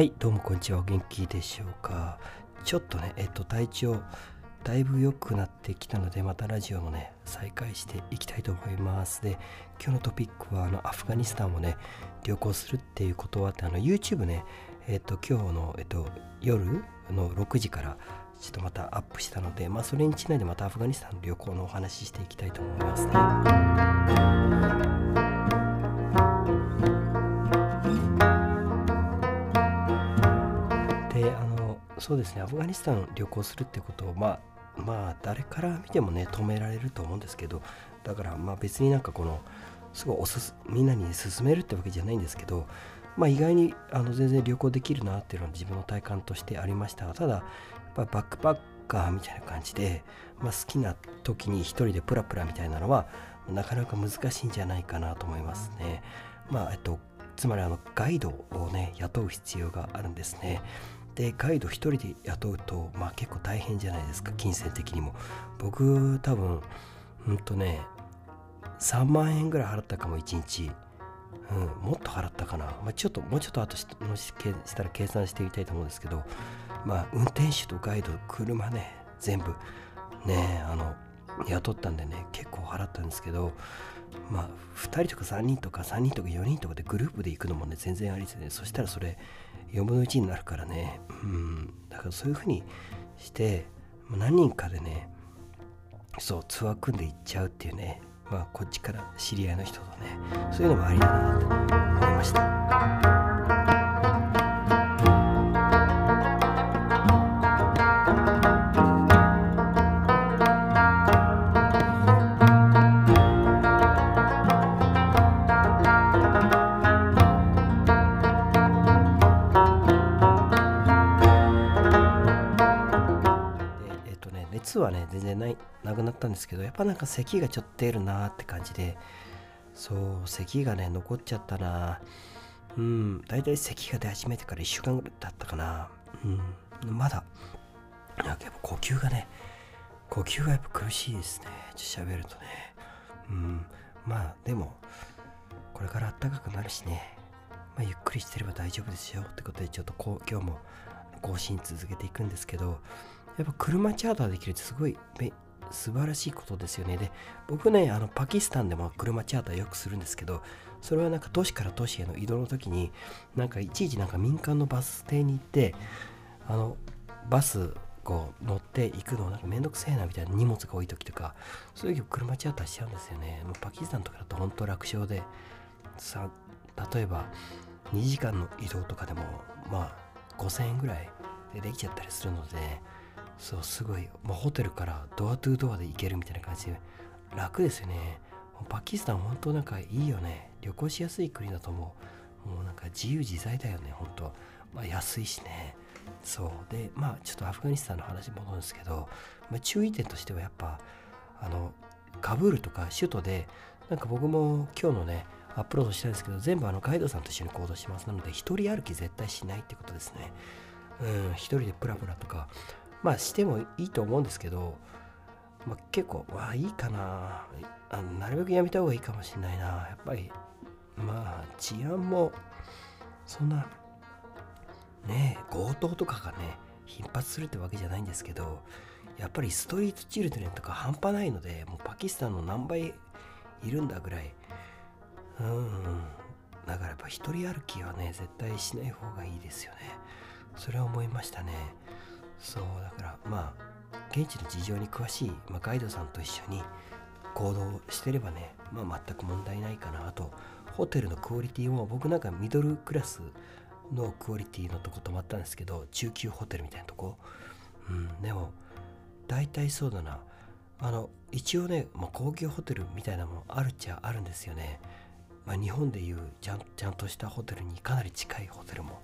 はい、どうもこんにちは。お元気でしょうか。ちょっとね、えっと、体調、だいぶ良くなってきたので、またラジオもね、再開していきたいと思います。で、今日のトピックは、あの、アフガニスタンをね、旅行するっていうことはあって、あの、YouTube ね、えっと、今日の、えっと、夜の6時から、ちょっとまたアップしたので、まあ、それにちなんでまたアフガニスタンの旅行のお話ししていきたいと思いますね。そうですね。アフガニスタン旅行するってことをまあまあ誰から見てもね止められると思うんですけどだからまあ別になんかこのすごいおすみんなに勧めるってわけじゃないんですけどまあ意外にあの全然旅行できるなっていうのは自分の体感としてありました。がただやっぱバックパッカーみたいな感じで、まあ、好きな時に一人でプラプラみたいなのはなかなか難しいんじゃないかなと思いますね。まあえっとつまりあのガイドをね雇う必要があるんですね。でガイド1人で雇うと、まあ、結構大変じゃないですか金銭的にも。僕多分うんとね3万円ぐらい払ったかも1日、うん、もっと払ったかな、まあ、ちょっともうちょっと後しもししたら計算してみたいと思うんですけどまあ運転手とガイド車ね全部。ねあの雇ったんでね結構払ったんですけどまあ2人とか3人とか3人とか4人とかでグループで行くのもね全然ありですね。そしたらそれ4分の1になるからね。うん。だからそういう風にして何人かでねそうツアー組んで行っちゃうっていうね。まあこっちから知り合いの人とね。そういうのもありだなと思いました。はね全然ないなくなったんですけどやっぱなんか咳がちょっと出るなって感じでそう咳がね残っちゃったな。うん大体咳が出始めてから1週間ぐらい経ったかな。うんまだなんかやっぱ呼吸がね呼吸がやっぱ苦しいですね。ちょっと喋るとね。うんまあでもこれから暖かくなるしね、まあ、ゆっくりしてれば大丈夫ですよ。ってことでちょっとこう今日も更新続けていくんですけどやっぱ車チャーターできるってすごい素晴らしいことですよね。で僕ねあのパキスタンでも車チャーターよくするんですけどそれはなんか都市から都市への移動の時になんかいちいちなんか民間のバス停に行ってあのバスこう乗って行くのなんかめんどくせえなみたいな荷物が多い時とかそういう時車チャーターしちゃうんですよね。もうパキスタンとかだと本当楽勝でさ例えば2時間の移動とかでもまあ5000円ぐらいでできちゃったりするのでそうすごい、まあ、ホテルからドアトゥードアで行けるみたいな感じで。楽ですよね。パキスタン本当なんかいいよね。旅行しやすい国だと思う。もうなんか自由自在だよね本当。まあ安いしね。そう。でまあちょっとアフガニスタンの話戻るんですけど、まあ、注意点としてはやっぱあのカブールとか首都でなんか僕も今日のねアップロードしたんですけど全部あのガイドさんと一緒に行動します。なので一人歩き絶対しないってことですね。うん一人でプラプラとかまあしてもいいと思うんですけど、まあ、結構わあいいかな。あなるべくやめた方がいいかもしれないな。やっぱりまあ治安もそんなね強盗とかがね頻発するってわけじゃないんですけどやっぱりストリートチルドレンとか半端ないのでもうパキスタンの何倍いるんだぐらい。うん。だからやっぱ一人歩きはね絶対しない方がいいですよね。それは思いましたね。そうだからまあ現地の事情に詳しい、まあ、ガイドさんと一緒に行動してればね、まあ、全く問題ないかなあと。ホテルのクオリティも僕なんかミドルクラスのクオリティのとこ泊まったんですけど中級ホテルみたいなとこ。うんでも大体そうだな。あの一応ね、まあ、高級ホテルみたいなものあるっちゃあるんですよね、まあ、日本でいうちゃんちゃんとしたホテルにかなり近いホテルも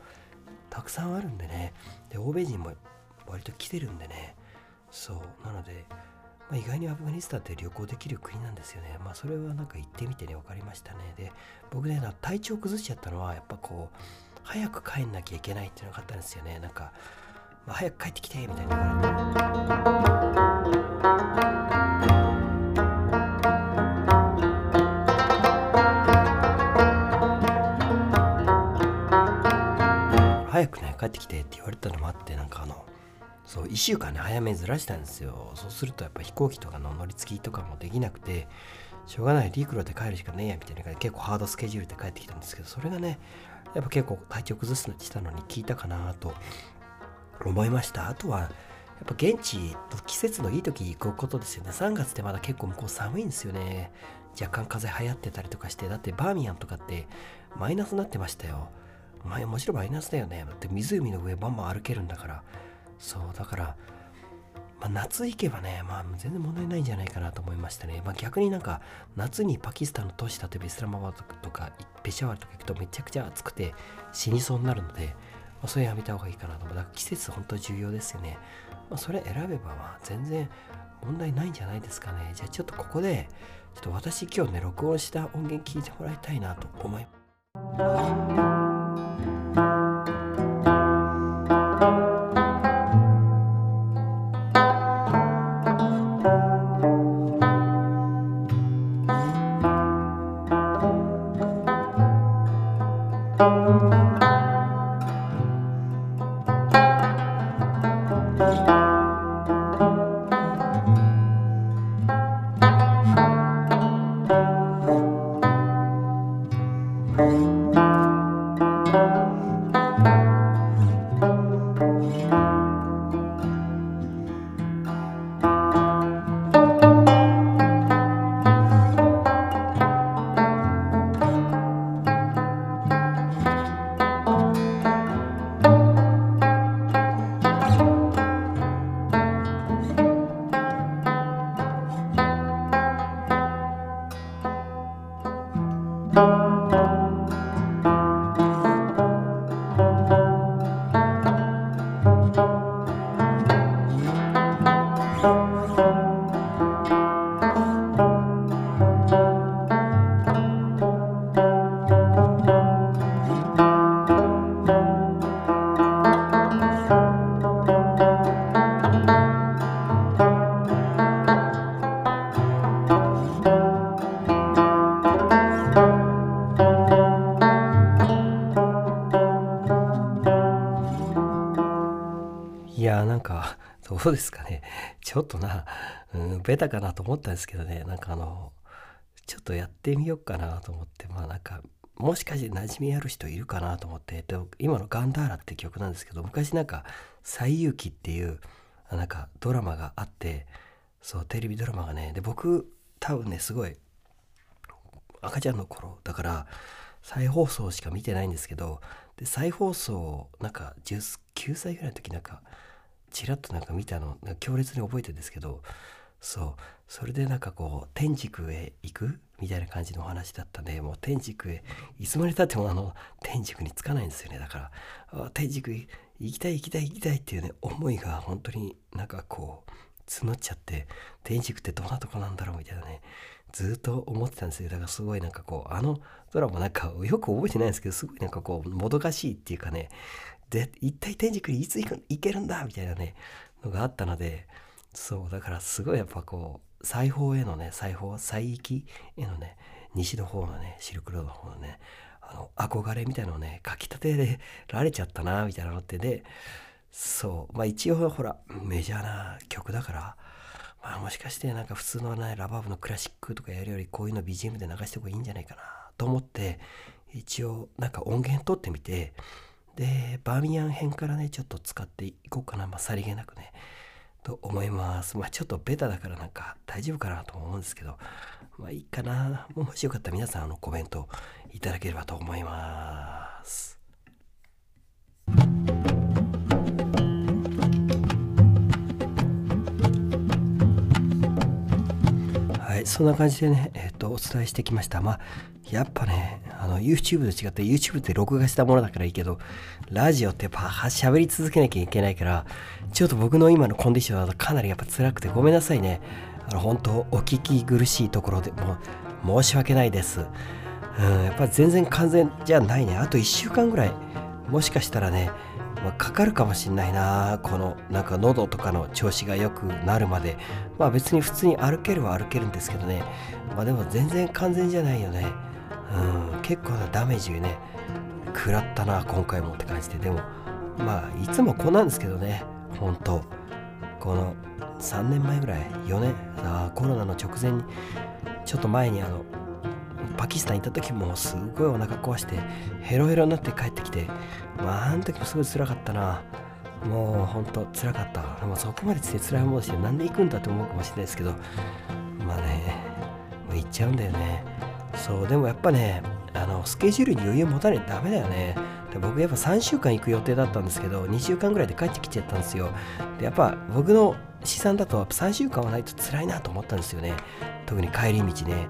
たくさんあるんでね。で欧米人も割と来てるんでね。そう。なので、まあ、意外にアフガニスタンって旅行できる国なんですよね。まあそれはなんか行ってみてね分かりましたね。で僕ね体調崩しちゃったのはやっぱこう早く帰んなきゃいけないっていうのがあったんですよね。なんか、まあ、早く帰ってきてみたいな言われて。早くね帰ってきてって言われたのもあってなんかあのそう1週間ね早めずらしたんですよ。そうするとやっぱ飛行機とかの乗り継ぎとかもできなくてしょうがない陸路で帰るしかねえやみたいな感じで結構ハードスケジュールで帰ってきたんですけどそれがねやっぱ結構体調崩すのしたのに効いたかなと思いました。あとはやっぱ現地季節のいい時行くことですよね。3月ってまだ結構向こう寒いんですよね。若干風流行ってたりとかしてだってバーミヤンとかってマイナスになってましたよ。まあもちろんマイナスだよね。だって湖の上バンバン歩けるんだから。そうだから、まあ、夏行けばね、まあ、全然問題ないんじゃないかなと思いましたね、まあ、逆になんか夏にパキスタンの都市例えばイスラマバーとかペシャワーとか行くとめちゃくちゃ暑くて死にそうになるので、まあ、それやめた方がいいかなと思う。だから季節本当重要ですよね、まあ、それ選べばまあ全然問題ないんじゃないですかね。じゃあちょっとここでちょっと私今日ね録音した音源聞いてもらいたいなと思います。嗯。どうですかね。ちょっとな、うん、ベタかなと思ったんですけどね、なんかあの、ちょっとやってみようかなと思って、まあなんか、もしかして馴染みある人いるかなと思って、で今のガンダーラって曲なんですけど、昔なんか、西遊記っていう、なんかドラマがあって、そう、テレビドラマがね、で、僕、多分ね、すごい、赤ちゃんの頃、だから、再放送しか見てないんですけど、で、再放送、なんか、19歳ぐらいの時なんか、ちらっとなんか見たの強烈に覚えてるんですけどそう。それでなんかこう天竺へ行く？みたいな感じのお話だったんでもう天竺へいつまでたってもあの天竺に着かないんですよね。だから天竺行きたい行きたい行きたいっていうね思いが本当になんかこう募っちゃって天竺ってどんなとこなんだろうみたいなねずっと思ってたんですよ。だからすごいなんかこうあのドラマなんかよく覚えてないんですけどすごいなんかこうもどかしいっていうかねで一体天竺にいつ行く行けるんだみたいなねのがあったのでそうだからすごいやっぱこう裁縫へのね裁縫西域へのね西の方のねシルクロードの方のねあの憧れみたいなのをね書き立てられちゃったなみたいなのってでそうまあ一応ほらメジャーな曲だからまあもしかしてなんか普通のねラバーブのクラシックとかやるよりこういうの BGM で流してお方がいいんじゃないかなと思って一応なんか音源取ってみてでバーミヤン編からねちょっと使っていこうかな。まあさりげなくねと思います。まあちょっとベタだからなんか大丈夫かなと思うんですけどまあいいかな。もしよかったら皆さんあのコメントいただければと思います。はいそんな感じでねえっ、ー、とお伝えしてきました。まあやっぱねあの YouTube と違って YouTube って録画したものだからいいけどラジオってやっぱ喋り続けなきゃいけないからちょっと僕の今のコンディションだとかなりやっぱ辛くてごめんなさいね。あの本当お聞き苦しいところでも申し訳ないです。うんやっぱ全然完全じゃないね。あと1週間ぐらいもしかしたらね、まあ、かかるかもしんないなこのなんか喉とかの調子が良くなるまで。まあ別に普通に歩けるは歩けるんですけどね。まあでも全然完全じゃないよね。うん、結構なダメージね食らったな今回もって感じで。でもまあいつもこうなんですけどね本当。この3年前ぐらい4年あコロナの直前にちょっと前にあのパキスタン行った時もすごいお腹壊してヘロヘロになって帰ってきてまああの時もすごい辛かったな。もうほんと辛かった。まあそこまでして辛い思いしてなんで行くんだと思うかもしれないですけどまあねもう行っちゃうんだよね。そうでもやっぱねあのスケジュールに余裕持たないとダメだよね。で僕やっぱ3週間行く予定だったんですけど2週間ぐらいで帰ってきちゃったんですよ。でやっぱ僕の試算だと3週間はないと辛いなと思ったんですよね。特に帰り道ね。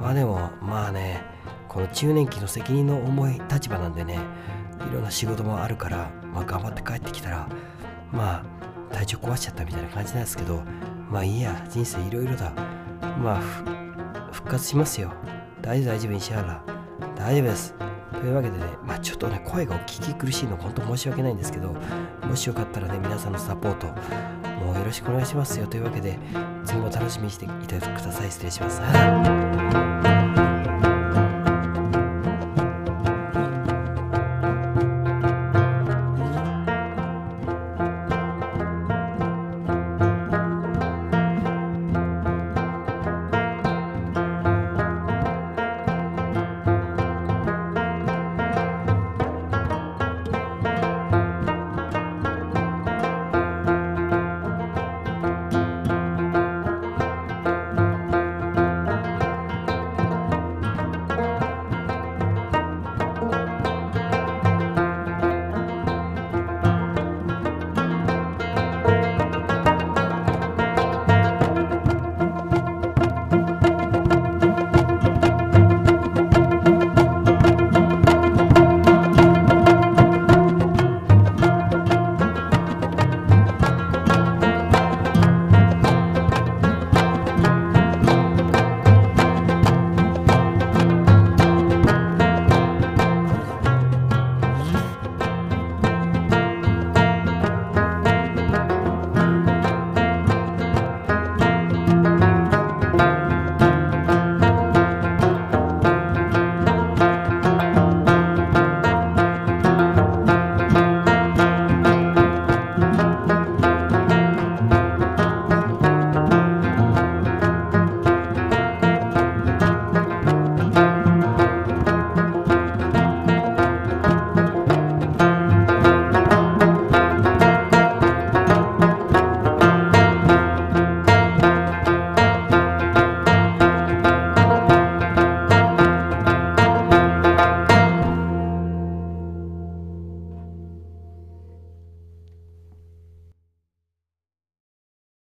まあでもまあねこの中年期の責任の重い立場なんでねいろんな仕事もあるから、まあ、頑張って帰ってきたらまあ体調壊しちゃったみたいな感じなんですけどまあいいや人生いろいろだ。まあ復活しますよ。大丈夫大丈夫石原大丈夫です。というわけでね、まあ、ちょっとね声がお聞き苦しいの本当申し訳ないんですけどもしよかったらね皆さんのサポートもうよろしくお願いしますよ。というわけで次も楽しみにしていてください。失礼します。